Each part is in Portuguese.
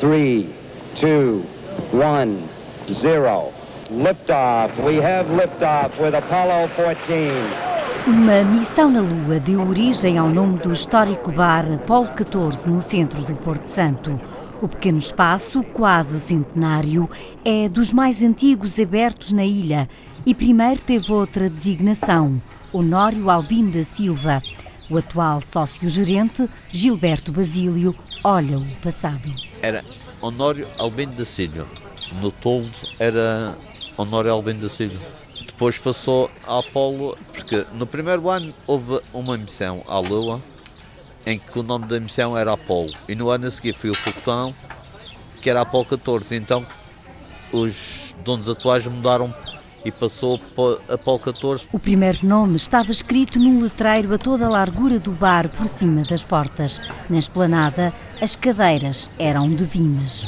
Three, two, one, zero. Liftoff. We have liftoff with Apollo 14. Uma missão na Lua deu origem ao nome do histórico bar Apolo 14 no centro do Porto Santo. O pequeno espaço, quase centenário, é dos mais antigos abertos na ilha e primeiro teve outra designação, Honório Albino da Silva. O atual sócio-gerente, Gilberto Basílio, olha o passado. Era Honório Albino da Silva. No toldo era Honório Albino da Silva. Depois passou a Apolo, porque no primeiro ano houve uma missão à Lua, em que o nome da missão era Apolo. E no ano a seguir foi o foguetão, que era Apolo 14. Então os donos atuais mudaram e passou para Apolo 14. O primeiro nome estava escrito num letreiro a toda a largura do bar por cima das portas. Na esplanada, as cadeiras eram de vimes.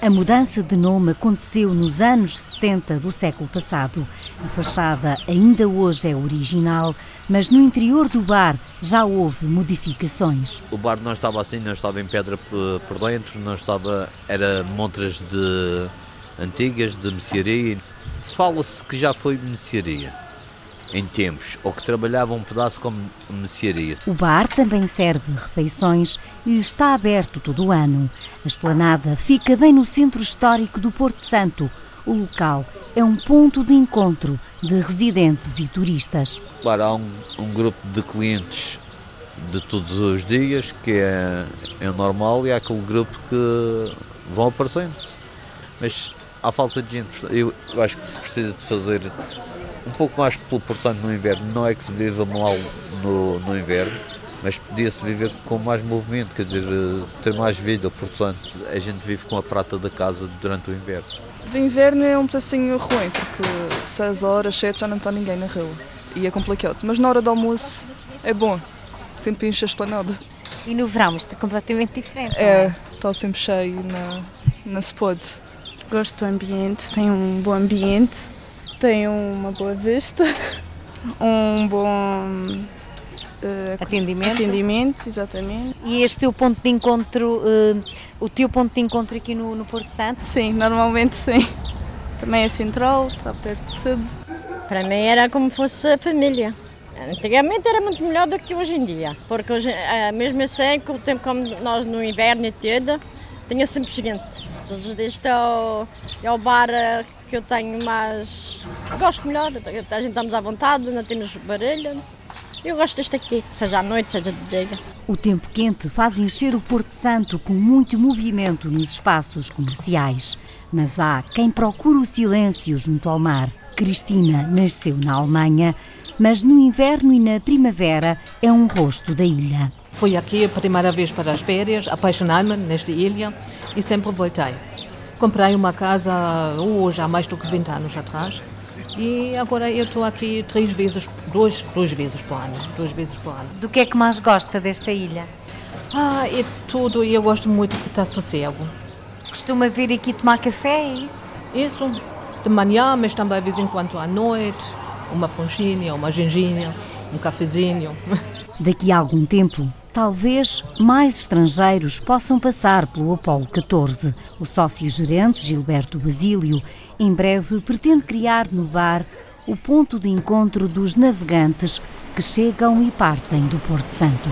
A mudança de nome aconteceu nos anos 70 do século passado. A fachada ainda hoje é original, mas no interior do bar já houve modificações. O bar não estava assim, não estava em pedra por dentro, não estava, era montras de antigas de mercearia. Fala-se que já foi mercearia em tempos, ou que trabalhava um pedaço como mercearia. O bar também serve refeições e está aberto todo o ano. A esplanada fica bem no centro histórico do Porto Santo. O local é um ponto de encontro de residentes e turistas. Claro, há um, um grupo de clientes de todos os dias, que é, é normal, e há aquele grupo que vão aparecendo. Mas há falta de gente. Eu, eu acho que se precisa de fazer um pouco mais pelo portanto no inverno. Não é que se viva mal no, no inverno, mas podia-se viver com mais movimento, quer dizer, ter mais vida. Portanto, a gente vive com a prata da casa durante o inverno. De inverno é um pedacinho ruim, porque 6 horas, 7 já não está ninguém na rua. E é complicado. Mas na hora do almoço é bom. Sempre enche a esplanada. E no verão isto é completamente diferente. É, é? está sempre cheio, não, não se pode. Gosto do ambiente, tem um bom ambiente tem uma boa vista, um bom Uh, atendimento. atendimento, exatamente. E este teu ponto de encontro, uh, o teu ponto de encontro aqui no, no Porto Santo? Sim, normalmente sim. Também é central, está perto de tudo. Para mim era como fosse a família. Antigamente era muito melhor do que hoje em dia, porque hoje, eh, mesmo assim, com o tempo como nós no inverno e tudo, tinha sempre gente. Todos os dias estou ao bar que eu tenho mais. Gosto melhor, a gente estamos à vontade, não temos barulho. Eu gosto deste aqui, seja à noite, seja de dia. O tempo quente faz encher o Porto Santo com muito movimento nos espaços comerciais. Mas há quem procura o silêncio junto ao mar. Cristina nasceu na Alemanha, mas no inverno e na primavera é um rosto da ilha. Fui aqui a primeira vez para as férias, apaixonei-me nesta ilha e sempre voltei. Comprei uma casa hoje há mais do que 20 anos atrás e agora eu estou aqui três vezes, duas, duas vezes por ano, duas vezes por ano. Do que é que mais gosta desta ilha? Ah, é tudo eu gosto muito que está sossego. Costuma vir aqui tomar café, é isso? Isso, de manhã, mas também de vez em quando à noite, uma ponchinha, uma genginha, um cafezinho. Daqui a algum tempo, talvez mais estrangeiros possam passar pelo Apolo 14. O sócio-gerente, Gilberto Basílio, em breve pretende criar no bar o ponto de encontro dos navegantes que chegam e partem do Porto Santo.